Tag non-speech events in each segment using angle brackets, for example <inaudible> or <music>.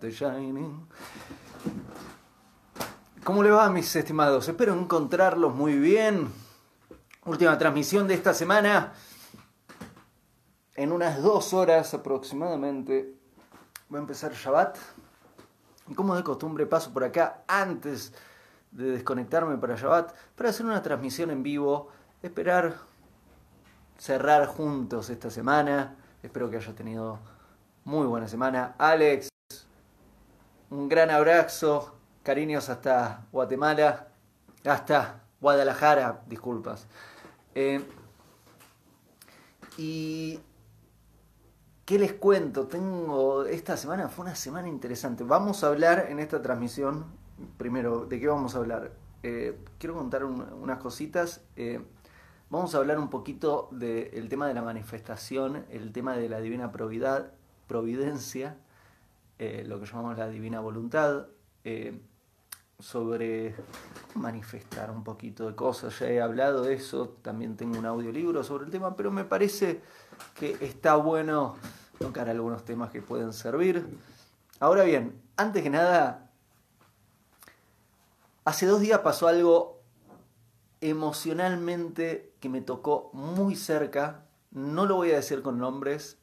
The shining. ¿Cómo le va, mis estimados? Espero encontrarlos muy bien. Última transmisión de esta semana. En unas dos horas aproximadamente va a empezar Shabbat. Y como de costumbre paso por acá antes de desconectarme para Shabbat para hacer una transmisión en vivo. Esperar cerrar juntos esta semana. Espero que haya tenido muy buena semana. Alex, un gran abrazo. Cariños hasta Guatemala. Hasta Guadalajara, disculpas. Eh, y ¿Qué les cuento? Tengo. Esta semana fue una semana interesante. Vamos a hablar en esta transmisión. Primero, ¿de qué vamos a hablar? Eh, quiero contar unas cositas. Eh, vamos a hablar un poquito del tema de la manifestación, el tema de la divina providencia, lo que llamamos la divina voluntad sobre manifestar un poquito de cosas. Ya he hablado de eso, también tengo un audiolibro sobre el tema, pero me parece que está bueno tocar algunos temas que pueden servir. Ahora bien, antes que nada, hace dos días pasó algo emocionalmente que me tocó muy cerca. No lo voy a decir con nombres,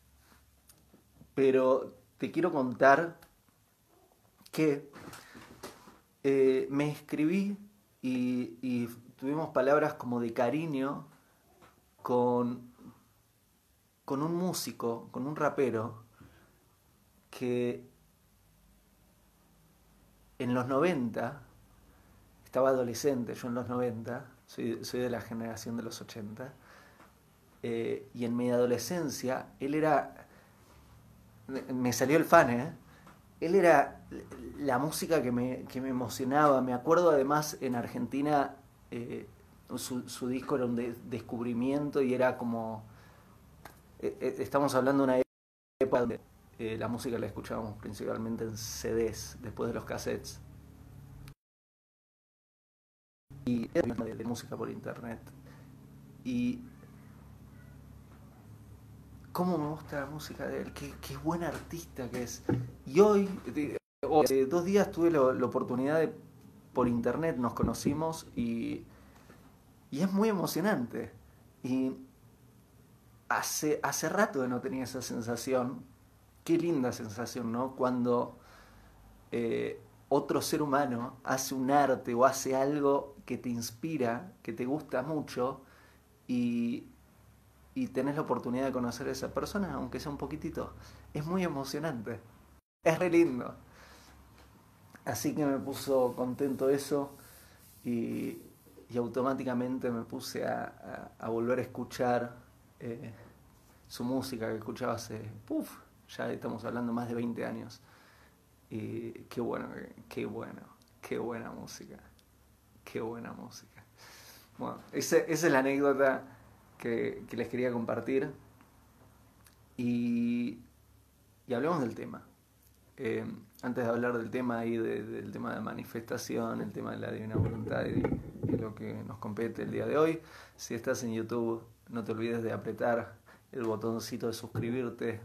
pero te quiero contar que eh, me escribí y, tuvimos palabras como de cariño con, con un músico, con un rapero, que en los 90, estaba adolescente, yo en los 90, soy, de la generación de los 80, eh, y en mi adolescencia, él era, me salió el fan, ¿eh? él era la música que me, que me emocionaba. Me acuerdo además en Argentina eh, su, disco era un descubrimiento y era como... Eh, eh, estamos hablando de una época donde la música la escuchábamos principalmente en CDs, después de los cassettes. Y de, de música por internet. Y cómo me gusta la música de él, qué, qué buen artista que es. Y hoy, hace dos días tuve la, oportunidad de, por internet nos conocimos y, y es muy emocionante. Y hace, hace rato que no tenía esa sensación, qué linda sensación, ¿no? Cuando eh, otro ser humano hace un arte o hace algo que te inspira, que te gusta mucho y, y tenés la oportunidad de conocer a esa persona, aunque sea un poquitito. Es muy emocionante. Es re lindo. Así que me puso contento eso y, automáticamente me puse a, volver a escuchar eh, su música que escuchaba hace, puff, ya estamos hablando más de 20 años. Y qué bueno, qué bueno, qué buena música, qué buena música. Bueno, esa es la anécdota que, les quería compartir. Y, hablemos del tema. Eh, antes de hablar del tema ahí, del tema de manifestación, el tema de la divina voluntad y, lo que nos compete el día de hoy, si estás en YouTube, no te olvides de apretar el botoncito de suscribirte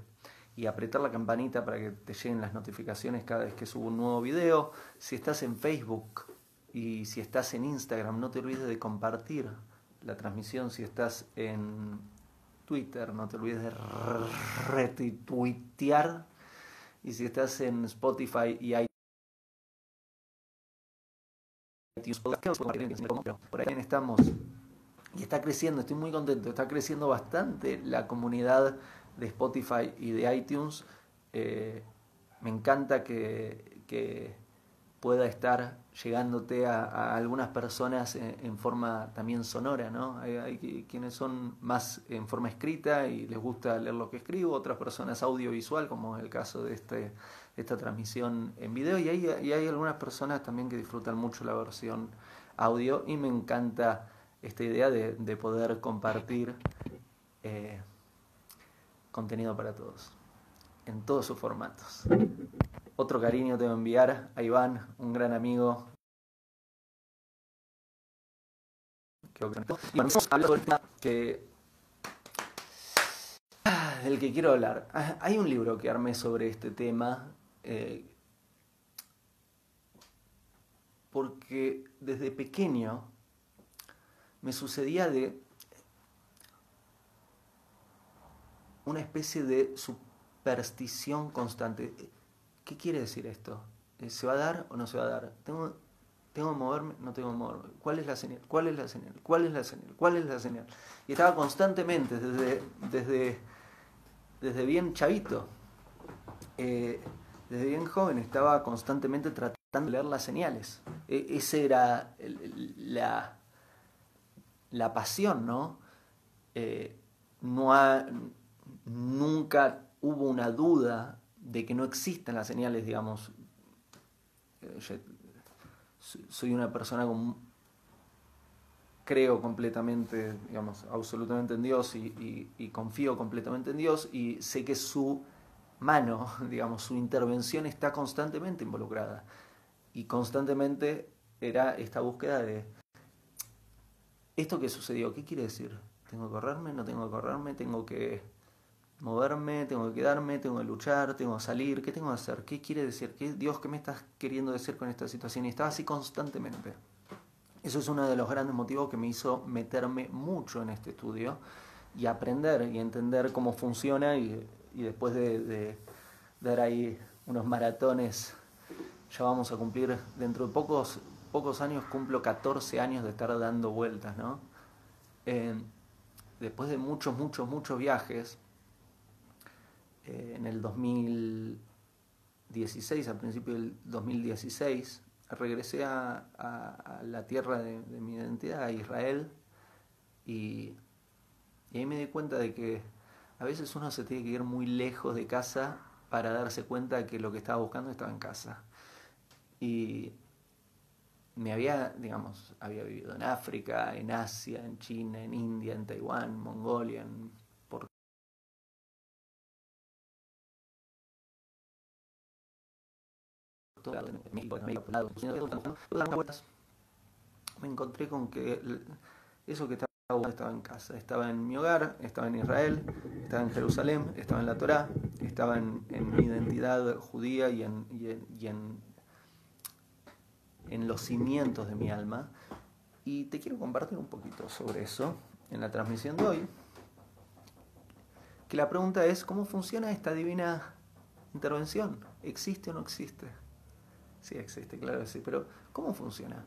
y apretar la campanita para que te lleguen las notificaciones cada vez que subo un nuevo video. Si estás en Facebook y si estás en Instagram, no te olvides de compartir la transmisión. Si estás en Twitter, no te olvides de retuitear. Y si estás en Spotify y hay por ahí estamos y está creciendo, estoy muy contento, está creciendo bastante la comunidad de Spotify y de iTunes. Eh, me encanta que, que pueda estar llegándote a, algunas personas en, forma también sonora, ¿no? Hay, quienes son más en forma escrita y les gusta leer lo que escribo, otras personas audiovisual, como es el caso de este, esta transmisión en video, y hay, algunas personas también que disfrutan mucho la versión audio y me encanta esta idea de, poder compartir eh, contenido para todos, en todos sus formatos. Otro cariño te voy a enviar a Iván, un gran amigo. Y vamos a hablar que del que quiero hablar. Ah, hay un libro que armé sobre este tema, eh, porque desde pequeño me sucedía de una especie de superstición constante. ¿Qué quiere decir esto? Eh, ¿Se va a dar o no se va a dar? ¿Tengo, tengo que moverme? ¿No tengo que moverme? ¿Cuál es la señal? ¿Cuál es la señal? ¿Cuál es la señal? ¿Cuál es la señal? Y estaba constantemente, desde, desde, desde bien chavito, eh, desde bien joven, estaba constantemente tratando de leer las señales. E, esa era la, la pasión, ¿no? Eh, no ha, nunca hubo una duda de que no existen las señales, digamos. Eh, soy una persona con creo completamente, digamos, absolutamente en Dios y, confío completamente en Dios y sé que su mano, <laughs> digamos, su intervención está constantemente involucrada. Y constantemente era esta búsqueda de, ¿esto que sucedió? ¿Qué quiere decir? ¿Tengo que correrme? ¿No tengo que correrme? ¿Tengo que moverme? ¿Tengo que quedarme? ¿Tengo que luchar? ¿Tengo que salir? ¿Qué tengo que hacer? ¿Qué quiere decir? ¿Qué, Dios, ¿qué me estás queriendo decir con esta situación? Y estaba así constantemente. Eso es uno de los grandes motivos que me hizo meterme mucho en este estudio y aprender y entender cómo funciona y, después de, dar ahí unos maratones, ya vamos a cumplir, dentro de pocos, pocos años cumplo 14 años de estar dando vueltas, ¿no? después de muchos, muchos, muchos viajes, eh, en el 2016, al principio del 2016, regresé a, la tierra de, mi identidad, a Israel, y, ahí me di cuenta de que a veces uno se tiene que ir muy lejos de casa para darse cuenta de que lo que estaba buscando estaba en casa. Y me había, digamos, había vivido en África, en Asia, en China, en India, en Taiwán, Mongolia, en me encontré con que eso que estaba estaba en casa, estaba en mi hogar, estaba en Israel, estaba en Jerusalén, estaba en la Torá, estaba en, mi identidad judía y, en, y, en, en los cimientos de mi alma. Y te quiero compartir un poquito sobre eso en la transmisión de hoy. Que la pregunta es, ¿cómo funciona esta divina intervención? ¿Existe o no existe? Sí existe, claro que sí, pero ¿cómo funciona?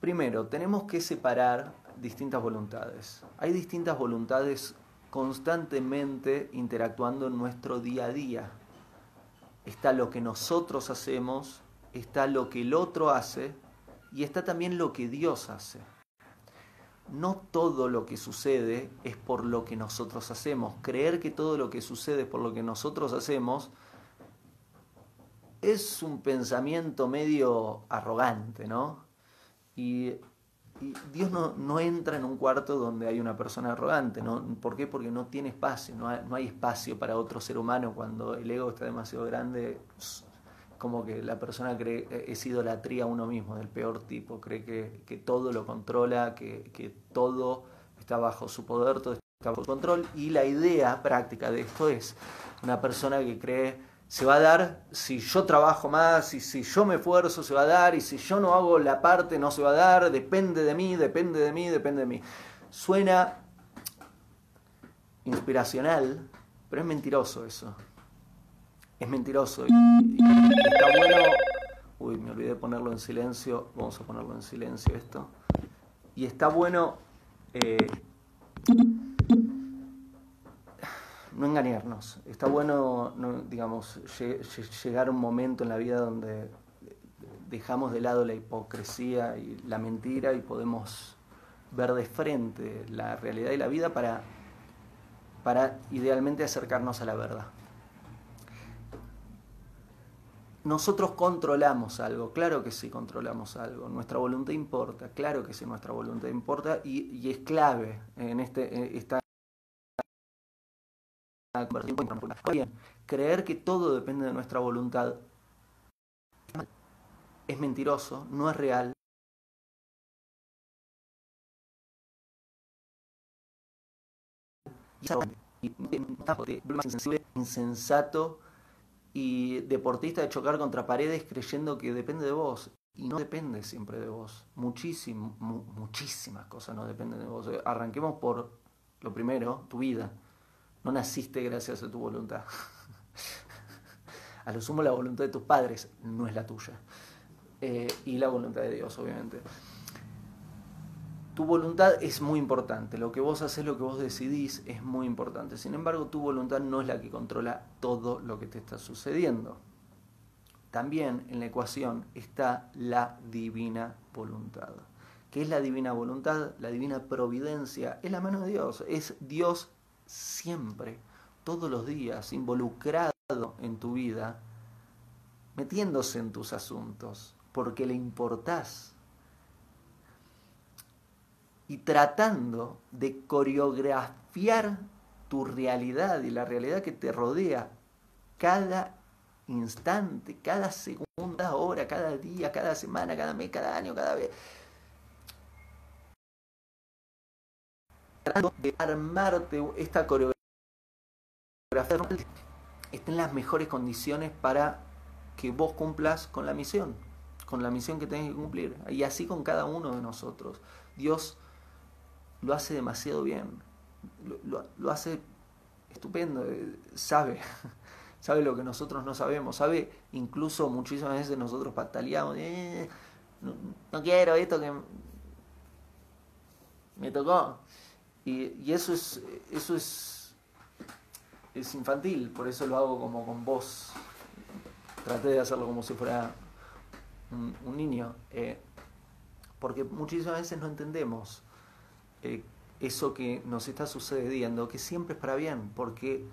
Primero, tenemos que separar distintas voluntades. Hay distintas voluntades constantemente interactuando en nuestro día a día. Está lo que nosotros hacemos, está lo que el otro hace y está también lo que Dios hace. No todo lo que sucede es por lo que nosotros hacemos. Creer que todo lo que sucede es por lo que nosotros hacemos es un pensamiento medio arrogante, ¿no? Y, Dios no, entra en un cuarto donde hay una persona arrogante, ¿no? ¿Por qué? Porque no tiene espacio, no hay, espacio para otro ser humano cuando el ego está demasiado grande, como que la persona cree, es idolatría a uno mismo, del peor tipo, cree que, todo lo controla, que, que todo está bajo su poder, todo está bajo su control, y la idea práctica de esto es una persona que cree se va a dar si yo trabajo más y si yo me esfuerzo se va a dar y si yo no hago la parte no se va a dar, depende de mí, depende de mí, depende de mí. Suena inspiracional, pero es mentiroso eso. Es mentiroso. Y, está bueno... Uy, me olvidé de ponerlo en silencio. Vamos a ponerlo en silencio esto. Y está bueno... Eh, no engañarnos. Está bueno, digamos, llegar a un momento en la vida donde dejamos de lado la hipocresía y la mentira y podemos ver de frente la realidad y la vida para, para idealmente acercarnos a la verdad. Nosotros controlamos algo, claro que sí controlamos algo, nuestra voluntad importa, claro que sí nuestra voluntad importa y, es clave en este, esta Bien, creer que todo depende de nuestra voluntad es mentiroso, no es real, insensato y deportista de chocar contra paredes creyendo que depende de vos. Y no depende siempre de vos. Muchísimo, muchísimas cosas no dependen de vos. Arranquemos por lo primero, tu vida. No naciste gracias a tu voluntad. a lo sumo la voluntad de tus padres no es la tuya. Eh, y la voluntad de Dios, obviamente. Tu voluntad es muy importante, lo que vos haces, lo que vos decidís es muy importante. Sin embargo, tu voluntad no es la que controla todo lo que te está sucediendo. También en la ecuación está la divina voluntad. ¿Qué es la divina voluntad? La divina providencia. Es la mano de Dios. Es Dios siempre, todos los días, involucrado en tu vida, metiéndose en tus asuntos, porque le importás y tratando de coreografiar tu realidad y la realidad que te rodea cada instante, cada segunda hora, cada día, cada semana, cada mes, cada año, cada vez. Tratando de armarte esta coreografía esté en las mejores condiciones para que vos cumplas con la misión, con la misión que tenés que cumplir. Y así con cada uno de nosotros. Dios lo hace demasiado bien, lo, hace estupendo, eh, sabe, <laughs> sabe lo que nosotros no sabemos, sabe incluso muchísimas veces nosotros pataleamos, eh, no, quiero esto que me tocó. Y, eso es, eso es, es infantil, por eso lo hago como con voz. Traté de hacerlo como si fuera un, niño. Eh, porque muchísimas veces no entendemos eh, eso que nos está sucediendo, que siempre es para bien, porque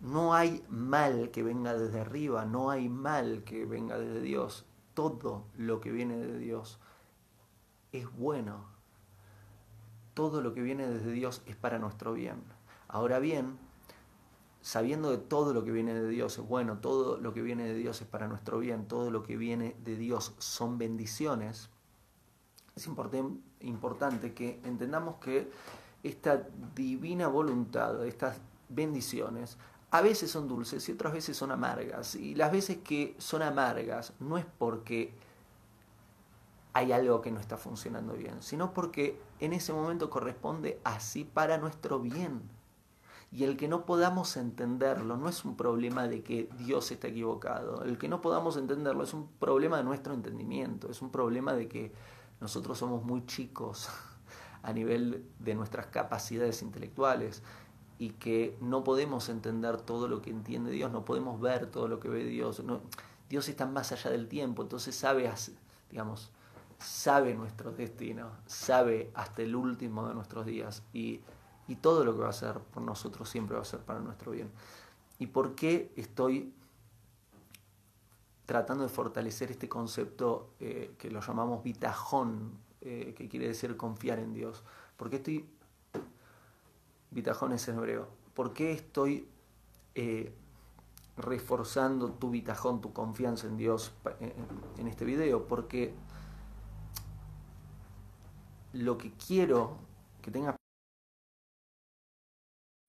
no hay mal que venga desde arriba, no hay mal que venga desde Dios. Todo lo que viene de Dios es bueno. Todo lo que viene desde Dios es para nuestro bien. Ahora bien, sabiendo de todo lo que viene de Dios es bueno, todo lo que viene de Dios es para nuestro bien, todo lo que viene de Dios son bendiciones, es importante que entendamos que esta divina voluntad, estas bendiciones, a veces son dulces y otras veces son amargas. Y las veces que son amargas no es porque hay algo que no está funcionando bien, sino porque en ese momento corresponde así para nuestro bien. Y el que no podamos entenderlo no es un problema de que Dios está equivocado. El que no podamos entenderlo es un problema de nuestro entendimiento. Es un problema de que nosotros somos muy chicos <laughs> a nivel de nuestras capacidades intelectuales y que no podemos entender todo lo que entiende Dios, no podemos ver todo lo que ve Dios. Dios está más allá del tiempo, entonces sabe, digamos, sabe nuestro destino, sabe hasta el último de nuestros días y, y todo lo que va a hacer por nosotros siempre va a ser para nuestro bien. ¿Y por qué estoy tratando de fortalecer este concepto eh, que lo llamamos bitajón, eh, que quiere decir confiar en Dios. ¿Por qué estoy... Bitajón es en hebreo. ¿Por qué estoy eh, reforzando tu bitajón, tu confianza en Dios en este video? Porque lo que quiero que tengas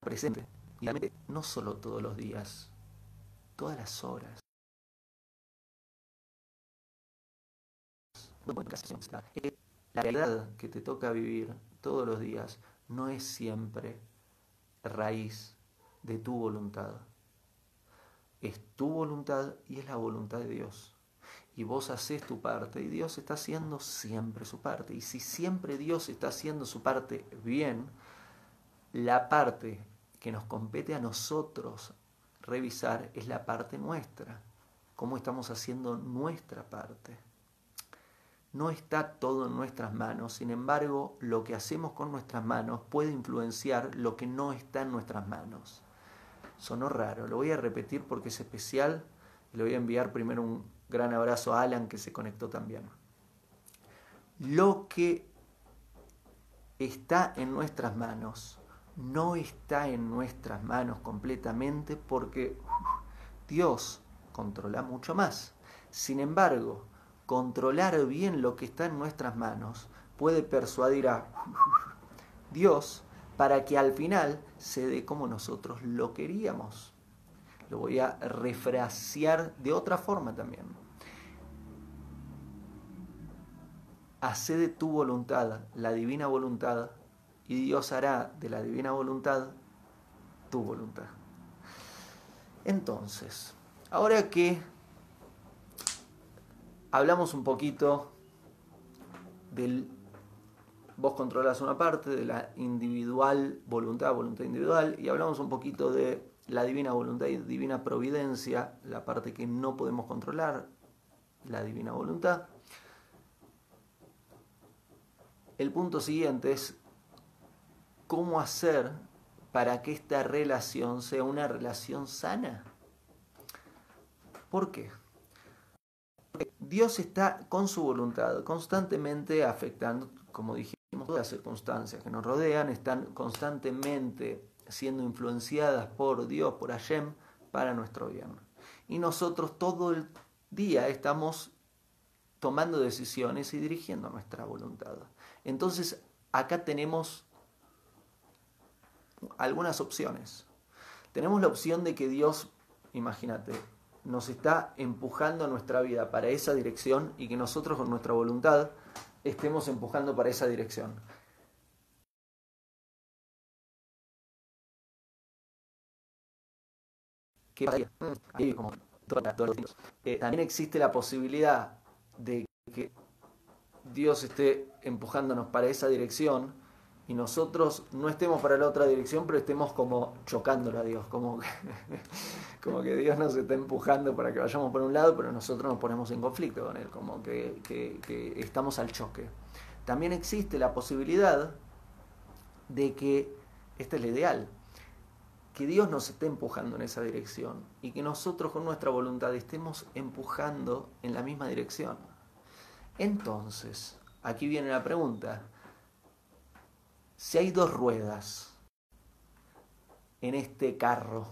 presente, no solo todos los días, todas las horas, La realidad que te toca vivir todos los días no es siempre raíz de tu voluntad. Es tu voluntad y es la voluntad de Dios. Y vos haces tu parte y Dios está haciendo siempre su parte. Y si siempre Dios está haciendo su parte bien, la parte que nos compete a nosotros revisar es la parte nuestra. Cómo estamos haciendo nuestra parte. No está todo en nuestras manos, sin embargo, lo que hacemos con nuestras manos puede influenciar lo que no está en nuestras manos. Sonó raro, lo voy a repetir porque es especial le voy a enviar primero un gran abrazo a Alan que se conectó también. Lo que está en nuestras manos no está en nuestras manos completamente porque Dios controla mucho más. Sin embargo, controlar bien lo que está en nuestras manos puede persuadir a Dios para que al final se dé como nosotros lo queríamos. Lo voy a refrasear de otra forma también. Hacé de tu voluntad la divina voluntad y Dios hará de la divina voluntad tu voluntad. Entonces, ahora que hablamos un poquito del vos controlas una parte de la individual voluntad, voluntad individual, y hablamos un poquito de la divina voluntad y divina providencia, la parte que no podemos controlar, la divina voluntad. El punto siguiente es cómo hacer para que esta relación sea una relación sana. ¿Por qué? Porque Dios está con su voluntad constantemente afectando, como dijimos, todas las circunstancias que nos rodean, están constantemente siendo influenciadas por Dios, por Hashem, para nuestro bien. Y nosotros todo el día estamos tomando decisiones y dirigiendo nuestra voluntad. Entonces, acá tenemos algunas opciones. Tenemos la opción de que Dios, imagínate, nos está empujando nuestra vida para esa dirección y que nosotros con nuestra voluntad estemos empujando para esa dirección. Eh, también existe la posibilidad de que Dios esté empujándonos para esa dirección y nosotros no estemos para la otra dirección, pero estemos como chocándolo a Dios, como que, <laughs> como que Dios nos está empujando para que vayamos por un lado, pero nosotros nos ponemos en conflicto con Él, como que, que estamos al choque. También existe la posibilidad de que, este es el ideal, que Dios nos esté empujando en esa dirección y que nosotros con nuestra voluntad estemos empujando en la misma dirección. Entonces, aquí viene la pregunta, si hay dos ruedas en este carro,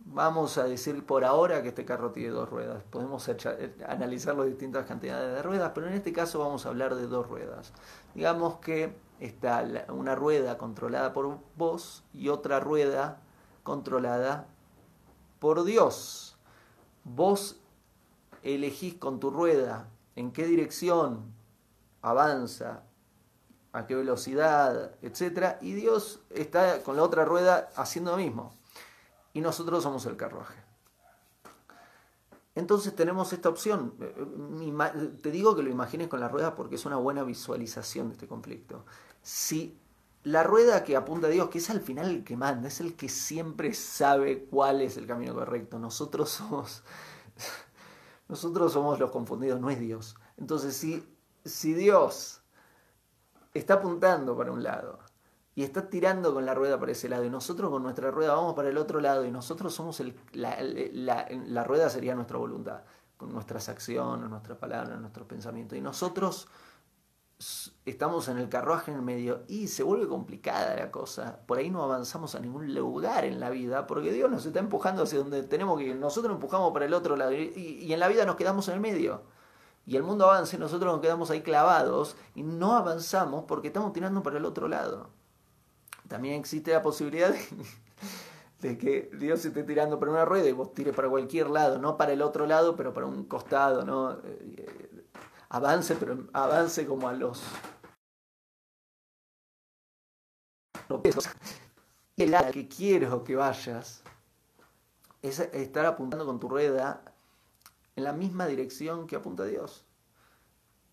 vamos a decir por ahora que este carro tiene dos ruedas. Podemos eh, analizar las distintas cantidades de ruedas, pero en este caso vamos a hablar de dos ruedas. Digamos que está una rueda controlada por vos y otra rueda controlada por Dios. Vos elegís con tu rueda en qué dirección avanza a qué velocidad, etc. Y Dios está con la otra rueda haciendo lo mismo. Y nosotros somos el carruaje. Entonces tenemos esta opción. Te digo que lo imagines con la rueda porque es una buena visualización de este conflicto. Si la rueda que apunta a Dios, que es al final el que manda, es el que siempre sabe cuál es el camino correcto. Nosotros somos, <laughs> nosotros somos los confundidos, no es Dios. Entonces, si, si Dios está apuntando para un lado y está tirando con la rueda para ese lado y nosotros con nuestra rueda vamos para el otro lado y nosotros somos el, la, la, rueda sería nuestra voluntad, con nuestras acciones, nuestras palabras, nuestros pensamientos y nosotros estamos en el carruaje en el medio y se vuelve complicada la cosa. Por ahí no avanzamos a ningún lugar en la vida porque Dios nos está empujando hacia donde tenemos que ir. Nosotros empujamos para el otro lado y, en la vida nos quedamos en el medio y el mundo avanza y nosotros nos quedamos ahí clavados y no avanzamos porque estamos tirando para el otro lado. También existe la posibilidad de, <laughs> que Dios esté tirando para una rueda y vos tires para cualquier lado, no para el otro lado, pero para un costado, ¿no? Avance, pero avance como a los... Y el que quiero que vayas es estar apuntando con tu rueda en la misma dirección que apunta Dios.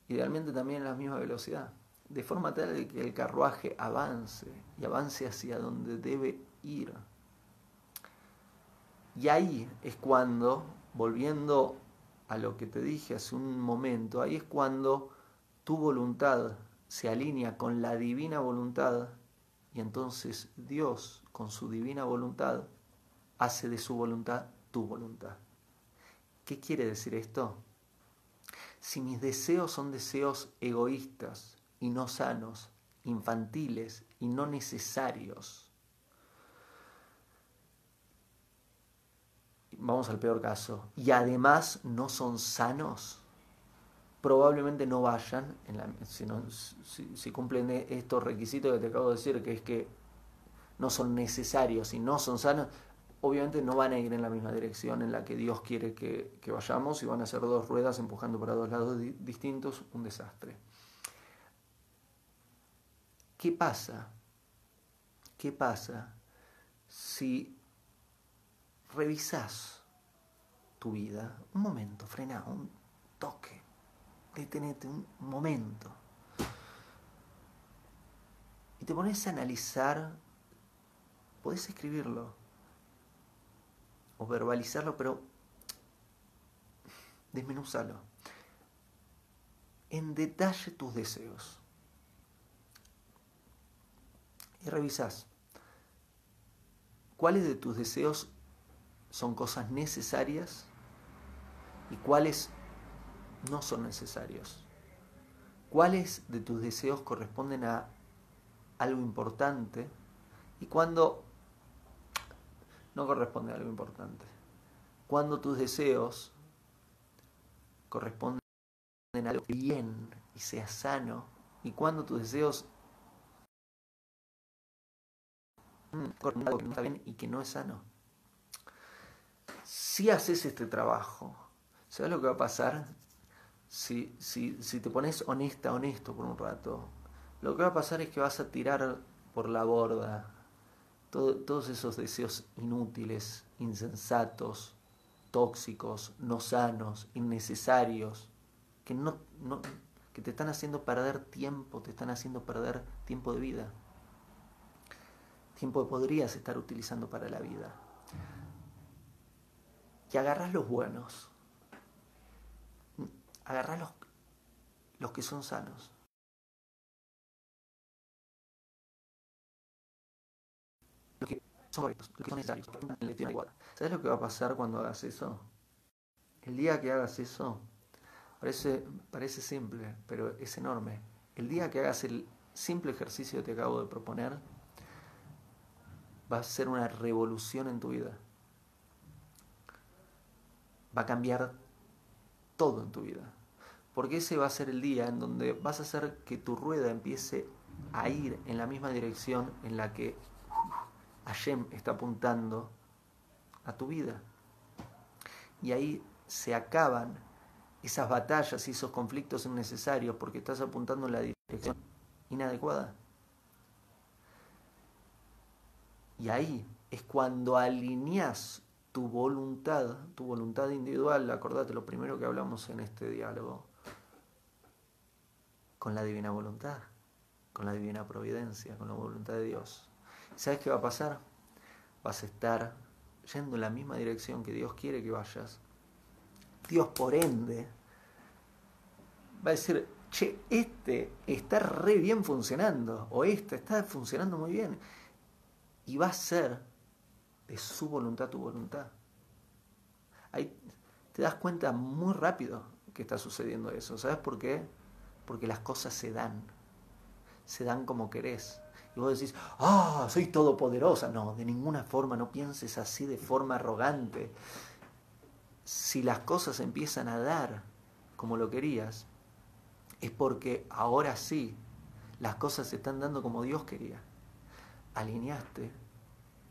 Idealmente también en la misma velocidad. De forma tal que el carruaje avance y avance hacia donde debe ir. Y ahí es cuando, volviendo a lo que te dije hace un momento, ahí es cuando tu voluntad se alinea con la divina voluntad y entonces Dios con su divina voluntad hace de su voluntad tu voluntad. ¿Qué quiere decir esto? Si mis deseos son deseos egoístas y no sanos, infantiles y no necesarios, vamos al peor caso, y además no son sanos, probablemente no vayan, en la, si, si, cumplen estos requisitos que te acabo de decir, que es que no son necesarios y no son sanos, obviamente no van a ir en la misma dirección en la que Dios quiere que, vayamos y van a ser dos ruedas empujando para dos lados distintos, un desastre. ¿Qué pasa? ¿Qué pasa si revisas tu vida? Un momento, frena, un toque, detenete un momento. Y te pones a analizar, podés escribirlo, o verbalizarlo, pero desmenuzalo. En detalle tus deseos. Y revisás cuáles de tus deseos son cosas necesarias y cuáles no son necesarios. ¿Cuáles de tus deseos corresponden a algo importante y cuándo no corresponde a algo importante. Cuando tus deseos corresponden a algo bien y sea sano, y cuando tus deseos corresponden a algo que no está bien y que no es sano. Si haces este trabajo, ¿sabes lo que va a pasar? Si, si, si te pones honesta, honesto por un rato, lo que va a pasar es que vas a tirar por la borda todos esos deseos inútiles, insensatos, tóxicos, no sanos, innecesarios, que, no, que te están haciendo perder tiempo, te están haciendo perder tiempo de vida. Tiempo que podrías estar utilizando para la vida. Y agarras los buenos. Agarras los, los que son sanos. son correctos, que son necesarios, ¿Sabes lo que va a pasar cuando hagas eso? El día que hagas eso, parece, parece simple, pero es enorme. El día que hagas el simple ejercicio que te acabo de proponer, va a ser una revolución en tu vida. Va a cambiar todo en tu vida. Porque ese va a ser el día en donde vas a hacer que tu rueda empiece a ir en la misma dirección en la que Hashem está apuntando a tu vida. Y ahí se acaban esas batallas y esos conflictos innecesarios porque estás apuntando en la dirección inadecuada. Y ahí es cuando alineas tu voluntad, tu voluntad individual, acordate lo primero que hablamos en este diálogo, con la divina voluntad, con la divina providencia, con la voluntad de Dios. ¿Sabes qué va a pasar? Vas a estar yendo en la misma dirección que Dios quiere que vayas. Dios, por ende, va a decir, che, este está re bien funcionando, o este está funcionando muy bien. Y va a ser de su voluntad tu voluntad. Ahí te das cuenta muy rápido que está sucediendo eso. ¿Sabes por qué? Porque las cosas se dan. Se dan como querés. Y vos decís, ah, soy todopoderosa. No, de ninguna forma, no pienses así de forma arrogante. Si las cosas empiezan a dar como lo querías, es porque ahora sí, las cosas se están dando como Dios quería. Alineaste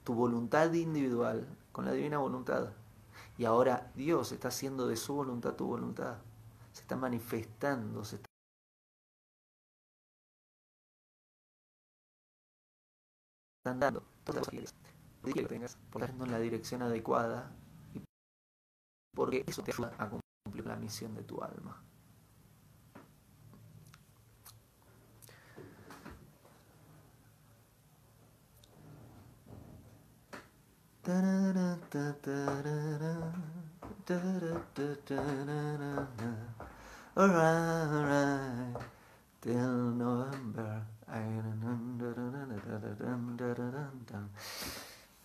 tu voluntad individual con la divina voluntad. Y ahora Dios está haciendo de su voluntad tu voluntad. Se está manifestando, se está dando todas las que tengas por en la dirección adecuada y porque eso te ayuda a cumplir la misión de tu alma.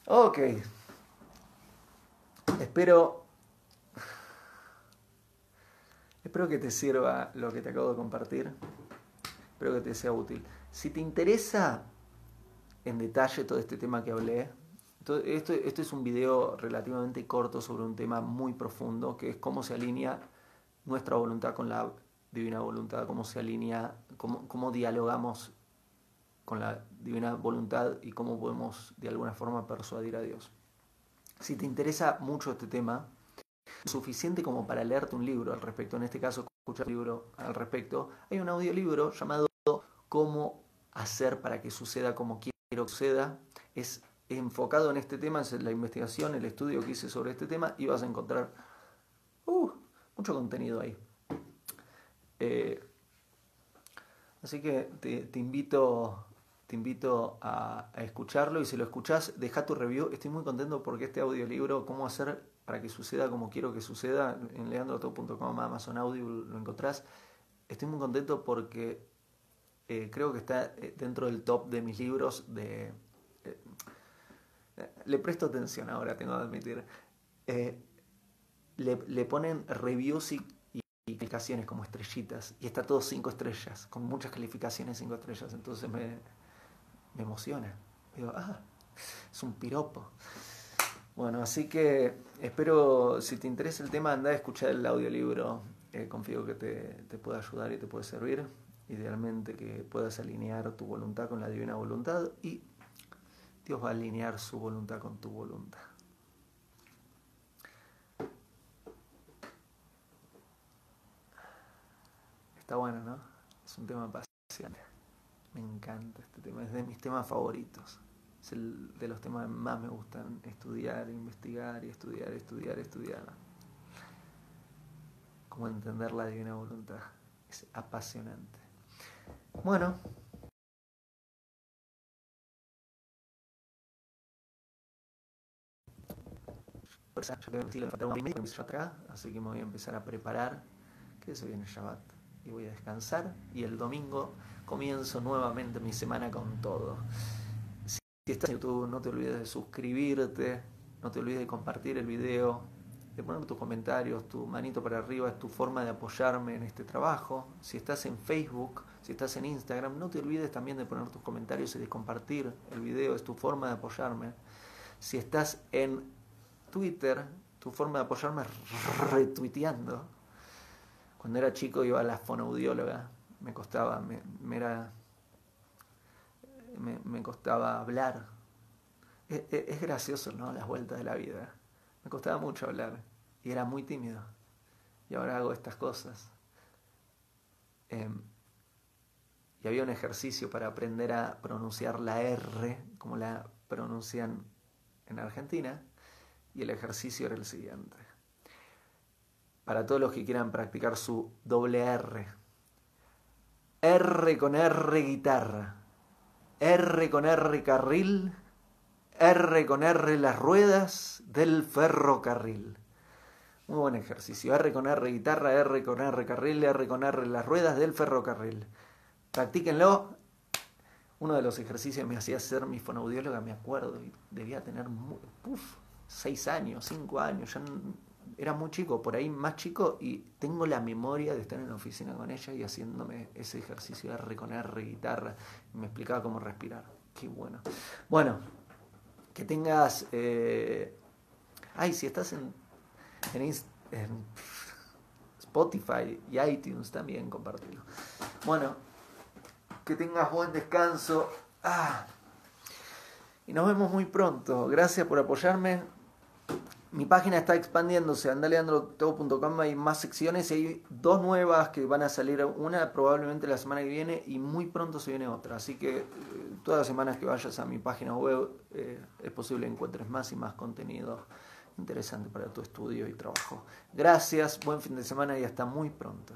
Ok. Espero. Espero que te sirva lo que te acabo de compartir. Espero que te sea útil. Si te interesa en detalle todo este tema que hablé, esto, esto es un video relativamente corto sobre un tema muy profundo, que es cómo se alinea nuestra voluntad con la divina voluntad, cómo se alinea, cómo, cómo dialogamos con la divina voluntad y cómo podemos de alguna forma persuadir a Dios. Si te interesa mucho este tema, suficiente como para leerte un libro al respecto, en este caso escuchar un libro al respecto, hay un audiolibro llamado Cómo hacer para que suceda como quiero que suceda. Es enfocado en este tema, es la investigación, el estudio que hice sobre este tema y vas a encontrar uh, mucho contenido ahí. Eh, así que te, invito, te invito a, escucharlo y si lo escuchás, deja tu review. Estoy muy contento porque este audiolibro, cómo hacer para que suceda como quiero que suceda, en leandroto.com, Amazon Audio lo encontrás. Estoy muy contento porque eh, creo que está eh, dentro del top de mis libros de... le presto atención ahora, tengo que admitir. Le, le, ponen reviews y y calificaciones como estrellitas. Y está todo cinco estrellas, con muchas calificaciones cinco estrellas. Entonces me, me emociona. Digo, ah, es un piropo. Bueno, así que espero, si te interesa el tema, anda a escuchar el audiolibro. Eh, confío que te, te pueda ayudar y te puede servir. Idealmente que puedas alinear tu voluntad con la divina voluntad y Dios va a alinear su voluntad con tu voluntad. Está bueno, ¿no? Es un tema apasionante. Me encanta este tema, es de mis temas favoritos. Es el de los temas que más me gustan estudiar, investigar y estudiar, estudiar, estudiar. Como entender la divina voluntad. Es apasionante. Bueno. Así que me voy a empezar a preparar. Que se viene Shabbat y voy a descansar y el domingo comienzo nuevamente mi semana con todo. Si estás en YouTube no te olvides de suscribirte, no te olvides de compartir el video, de poner tus comentarios, tu manito para arriba es tu forma de apoyarme en este trabajo. Si estás en Facebook, si estás en Instagram, no te olvides también de poner tus comentarios y de compartir el video, es tu forma de apoyarme. Si estás en Twitter, tu forma de apoyarme es retuiteando cuando era chico iba a la fonoaudióloga, me costaba, me, era, me, costaba hablar. Es, e, es, gracioso, ¿no? Las vueltas de la vida. Me costaba mucho hablar y era muy tímido. Y ahora hago estas cosas. Em, y había un ejercicio para aprender a pronunciar la R, como la pronuncian en Argentina, y el ejercicio era el siguiente para todos los que quieran practicar su doble R. R con R guitarra, R con R carril, R con R las ruedas del ferrocarril. Muy buen ejercicio. R con R guitarra, R con R carril, R con R las ruedas del ferrocarril. Practíquenlo. Uno de los ejercicios me hacía hacer mi fonoaudióloga, me acuerdo, y debía tener seis años, cinco años, ya era muy chico, por ahí más chico, y tengo la memoria de estar en la oficina con ella y haciéndome ese ejercicio de R con guitarra, y me explicaba cómo respirar. Qué bueno. Bueno, que tengas... Eh... Ay, si estás en, en, Spotify y iTunes también, compartirlo. Bueno, que tengas buen descanso. Ah. Y nos vemos muy pronto. Gracias por apoyarme mi página está expandiéndose, andaleandrotodo.com hay más secciones y hay dos nuevas que van a salir, una probablemente la semana que viene y muy pronto se viene otra, así que eh, todas las semanas que vayas a mi página web eh, es posible que encuentres más y más contenido interesante para tu estudio y trabajo. Gracias, buen fin de semana y hasta muy pronto.